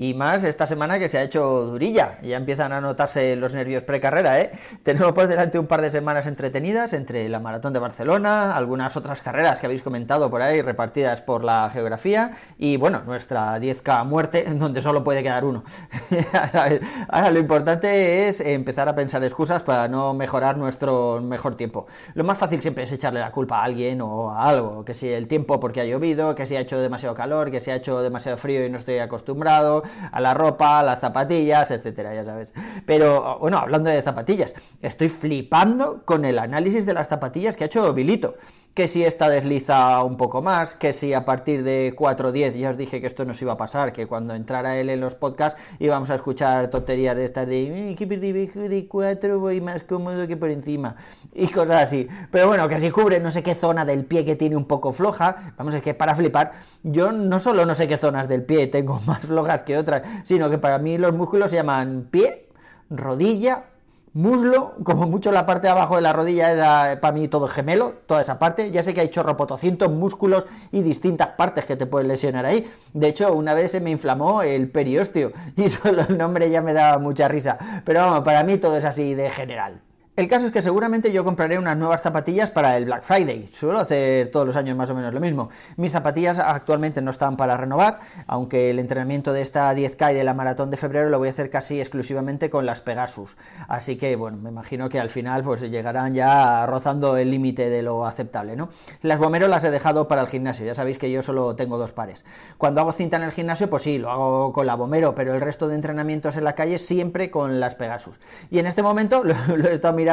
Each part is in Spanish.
Y más esta semana que se ha hecho durilla, ya empiezan a notarse los nervios precarrera, ¿eh? Tenemos por delante un par de semanas entretenidas entre la Maratón de Barcelona, algunas otras carreras que habéis comentado por ahí repartidas por la geografía y bueno, nuestra 10K muerte en donde solo puede quedar uno. Ahora lo importante es empezar a pensar excusas para no mejorar nuestro mejor tiempo. Lo más fácil siempre es echarle la culpa a alguien o a algo, que si el tiempo porque ha llovido, que si ha hecho demasiado calor, que si ha hecho demasiado frío y no estoy acostumbrado, a la ropa, a las zapatillas, etcétera, ya sabes. Pero bueno, hablando de zapatillas, estoy flipando con el análisis de las zapatillas que ha hecho Bilito. Que si esta desliza un poco más, que si a partir de 4.10, ya os dije que esto nos iba a pasar, que cuando entrara él en los podcasts íbamos a escuchar tonterías de estas de que de 4 voy más cómodo que por encima y cosas así. Pero bueno, que si cubre no sé qué zona del pie que tiene un poco floja, vamos, es que para flipar, yo no solo no sé qué zonas del pie tengo más flojas que sino que para mí los músculos se llaman pie, rodilla, muslo, como mucho la parte de abajo de la rodilla es para mí todo gemelo, toda esa parte. Ya sé que hay chorropotocientos músculos y distintas partes que te pueden lesionar ahí. De hecho, una vez se me inflamó el periósteo y solo el nombre ya me daba mucha risa. Pero vamos, para mí todo es así de general. El caso es que seguramente yo compraré unas nuevas zapatillas para el Black Friday. Suelo hacer todos los años más o menos lo mismo. Mis zapatillas actualmente no están para renovar, aunque el entrenamiento de esta 10K y de la maratón de febrero lo voy a hacer casi exclusivamente con las Pegasus. Así que, bueno, me imagino que al final pues llegarán ya rozando el límite de lo aceptable, ¿no? Las Bomero las he dejado para el gimnasio, ya sabéis que yo solo tengo dos pares. Cuando hago cinta en el gimnasio, pues sí, lo hago con la Bomero, pero el resto de entrenamientos en la calle siempre con las Pegasus. Y en este momento lo, lo he estado mirando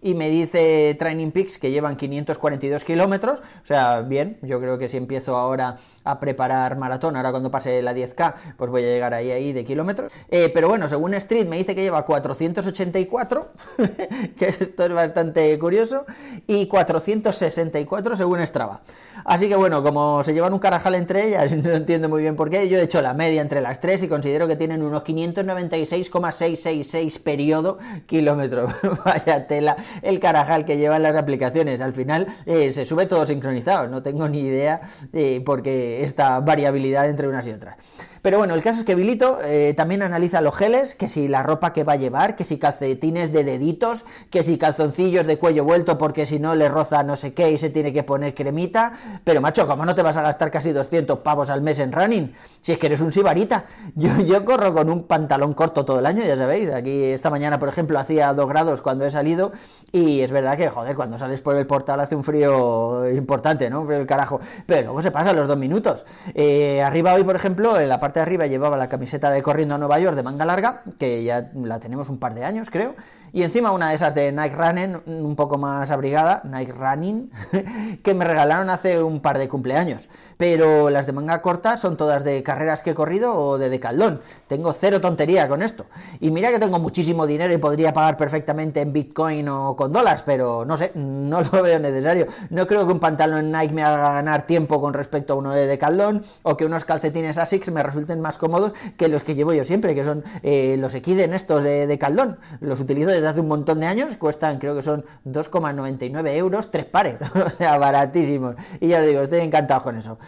y me dice Training Peaks que llevan 542 kilómetros, o sea, bien, yo creo que si empiezo ahora a preparar maratón, ahora cuando pase la 10K, pues voy a llegar ahí, ahí de kilómetros. Eh, pero bueno, según Street me dice que lleva 484, que esto es bastante curioso, y 464 según Strava. Así que bueno, como se llevan un carajal entre ellas, no entiendo muy bien por qué, yo he hecho la media entre las tres y considero que tienen unos 596,666 periodo kilómetros. Vaya tela el carajal que llevan las aplicaciones. Al final eh, se sube todo sincronizado, no tengo ni idea eh, porque esta variabilidad entre unas y otras. Pero bueno, el caso es que Bilito eh, también analiza los geles, que si la ropa que va a llevar, que si calcetines de deditos, que si calzoncillos de cuello vuelto porque si no le roza no sé qué y se tiene que poner cremita. Pero macho, ¿cómo no te vas a gastar casi 200 pavos al mes en running? Si es que eres un sibarita. Yo, yo corro con un pantalón corto todo el año, ya sabéis. Aquí esta mañana, por ejemplo, hacía 2 grados cuando he salido y es verdad que, joder, cuando sales por el portal hace un frío importante, ¿no? Un frío del carajo. Pero luego se pasa los dos minutos. Eh, arriba hoy, por ejemplo, en la parte de arriba llevaba la camiseta de Corriendo a Nueva York de manga larga, que ya la tenemos un par de años, creo, y encima una de esas de Nike Running, un poco más abrigada, Nike Running, que me regalaron hace un par de cumpleaños. Pero las de manga corta son todas de carreras que he corrido o de decaldón. Tengo cero tontería con esto. Y mira que tengo muchísimo dinero y podría pagar perfectamente en Bitcoin o con dólares, pero no sé, no lo veo necesario. No creo que un pantalón Nike me haga ganar tiempo con respecto a uno de decaldón o que unos calcetines Asics me resulten más cómodos que los que llevo yo siempre, que son eh, los Equiden estos de, Caldón. Los utilizo desde hace un montón de años, cuestan creo que son 2,99 euros, tres pares, o sea, baratísimos. Y ya os digo, estoy encantado con eso.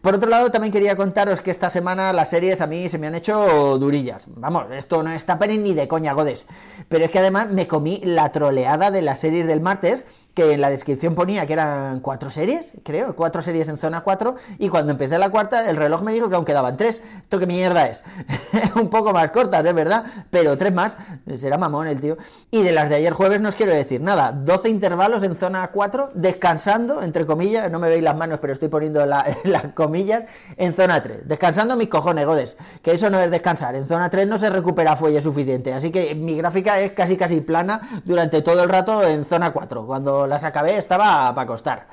Por otro lado, también quería contaros que esta semana las series a mí se me han hecho durillas. Vamos, esto no está pene ni de coña, godes. Pero es que además me comí la troleada de las series del martes, que en la descripción ponía que eran cuatro series, creo, cuatro series en zona 4, y cuando empecé la cuarta, el reloj me dijo que aún quedaban tres. ¿Esto qué mierda es? Un poco más cortas, es verdad, pero tres más. Será mamón el tío. Y de las de ayer jueves no os quiero decir nada. 12 intervalos en zona 4, descansando, entre comillas, no me veis las manos, pero estoy poniendo la, la comillas, en zona 3. Descansando mis cojones, godes. Que eso no es descansar. En zona 3 no se recupera fuelle suficiente. Así que mi gráfica es casi casi plana durante todo el rato en zona 4. Cuando las acabé estaba para costar.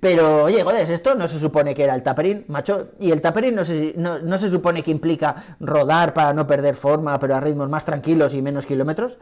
Pero, oye, joder, esto no se supone que era el taperín, macho. Y el taperín no se, no, no se supone que implica rodar para no perder forma, pero a ritmos más tranquilos y menos kilómetros.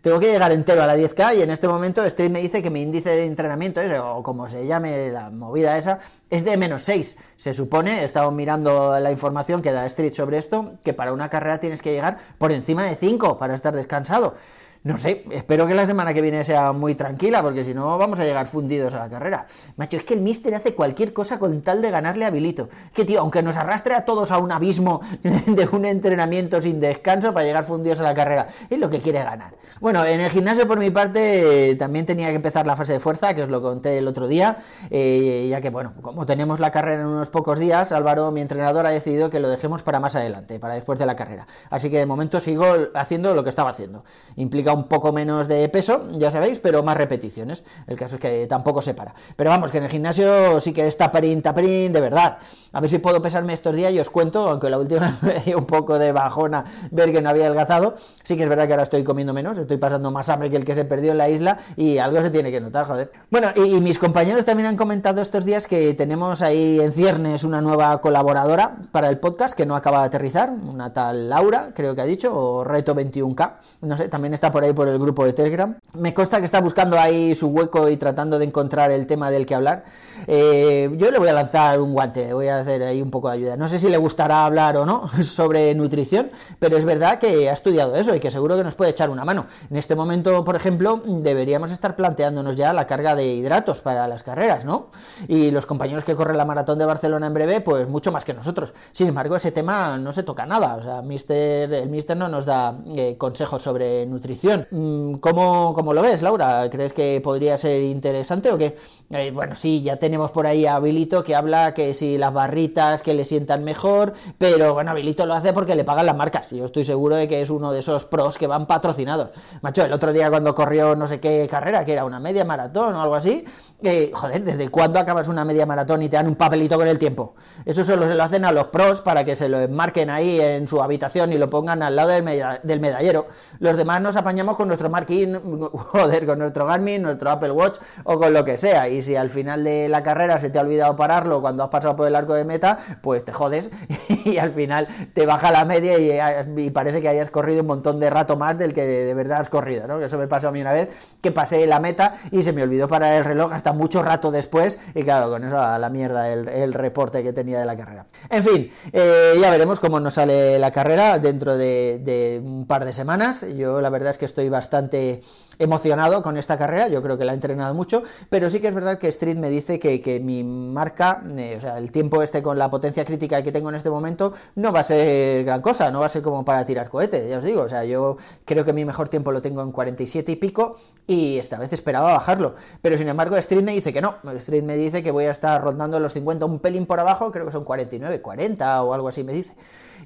Tengo que llegar entero a la 10K y en este momento Street me dice que mi índice de entrenamiento, o como se llame la movida esa, es de menos 6. Se supone, he estado mirando la información que da Street sobre esto, que para una carrera tienes que llegar por encima de 5 para estar descansado. No sé, espero que la semana que viene sea muy tranquila, porque si no vamos a llegar fundidos a la carrera. Macho, es que el Mister hace cualquier cosa con tal de ganarle a Bilito. Que tío, aunque nos arrastre a todos a un abismo de un entrenamiento sin descanso para llegar fundidos a la carrera, es lo que quiere ganar. Bueno, en el gimnasio por mi parte también tenía que empezar la fase de fuerza, que os lo conté el otro día, eh, ya que bueno, como tenemos la carrera en unos pocos días, Álvaro, mi entrenador, ha decidido que lo dejemos para más adelante, para después de la carrera. Así que de momento sigo haciendo lo que estaba haciendo. Implica un poco menos de peso, ya sabéis, pero más repeticiones. El caso es que tampoco se para. Pero vamos, que en el gimnasio sí que es taperín, taperín, de verdad. A ver si puedo pesarme estos días y os cuento, aunque la última me dio un poco de bajona ver que no había adelgazado. Sí que es verdad que ahora estoy comiendo menos, estoy pasando más hambre que el que se perdió en la isla y algo se tiene que notar, joder. Bueno, y, mis compañeros también han comentado estos días que tenemos ahí en ciernes una nueva colaboradora para el podcast que no acaba de aterrizar, una tal Laura, creo que ha dicho, o Reto 21K. No sé, también está por ahí por el grupo de Telegram. Me consta que está buscando ahí su hueco y tratando de encontrar el tema del que hablar. Eh, yo le voy a lanzar un guante, voy a hacer ahí un poco de ayuda. No sé si le gustará hablar o no sobre nutrición, pero es verdad que ha estudiado eso y que seguro que nos puede echar una mano. En este momento, por ejemplo, deberíamos estar planteándonos ya la carga de hidratos para las carreras, ¿no? Y los compañeros que corren la maratón de Barcelona en breve, pues mucho más que nosotros. Sin embargo, ese tema no se toca nada. O sea, mister, el Mister no nos da eh, consejos sobre nutrición Mm, ¿Cómo, ¿Cómo, lo ves, Laura? ¿Crees que podría ser interesante o qué? Eh, bueno, sí, ya tenemos por ahí a Habilito que habla que si las barritas que le sientan mejor, pero bueno, Habilito lo hace porque le pagan las marcas. Yo estoy seguro de que es uno de esos pros que van patrocinados. Macho, el otro día cuando corrió no sé qué carrera, que era una media maratón o algo así, eh, joder, ¿desde cuándo acabas una media maratón y te dan un papelito con el tiempo? Eso solo se lo hacen a los pros para que se lo enmarquen ahí en su habitación y lo pongan al lado del, del medallero. Los demás nos con nuestro Markin, joder, con nuestro Garmin, nuestro Apple Watch o con lo que sea. Y si al final de la carrera se te ha olvidado pararlo cuando has pasado por el arco de meta, pues te jodes y al final te baja la media y, parece que hayas corrido un montón de rato más del que de, verdad has corrido, ¿no? Que eso me pasó a mí una vez, que pasé la meta y se me olvidó parar el reloj hasta mucho rato después y claro, con eso a la mierda el, reporte que tenía de la carrera. En fin, eh, ya veremos cómo nos sale la carrera dentro de, de un par de semanas. Yo la verdad es que estoy bastante emocionado con esta carrera, yo creo que la he entrenado mucho, pero sí que es verdad que Street me dice que, mi marca, eh, o sea, el tiempo este con la potencia crítica que tengo en este momento, no va a ser gran cosa, no va a ser como para tirar cohete, ya os digo, o sea, yo creo que mi mejor tiempo lo tengo en 47 y pico y esta vez esperaba bajarlo, pero sin embargo Street me dice que no, Street me dice que voy a estar rondando los 50 un pelín por abajo, creo que son 49, 40 o algo así me dice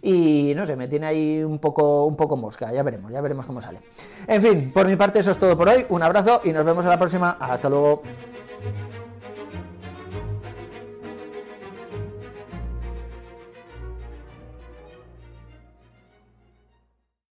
y no sé, me tiene ahí un poco, un poco mosca, ya veremos, ya veremos cómo sale. En fin, por mi parte eso es todo por hoy, un abrazo y nos vemos a la próxima, hasta luego.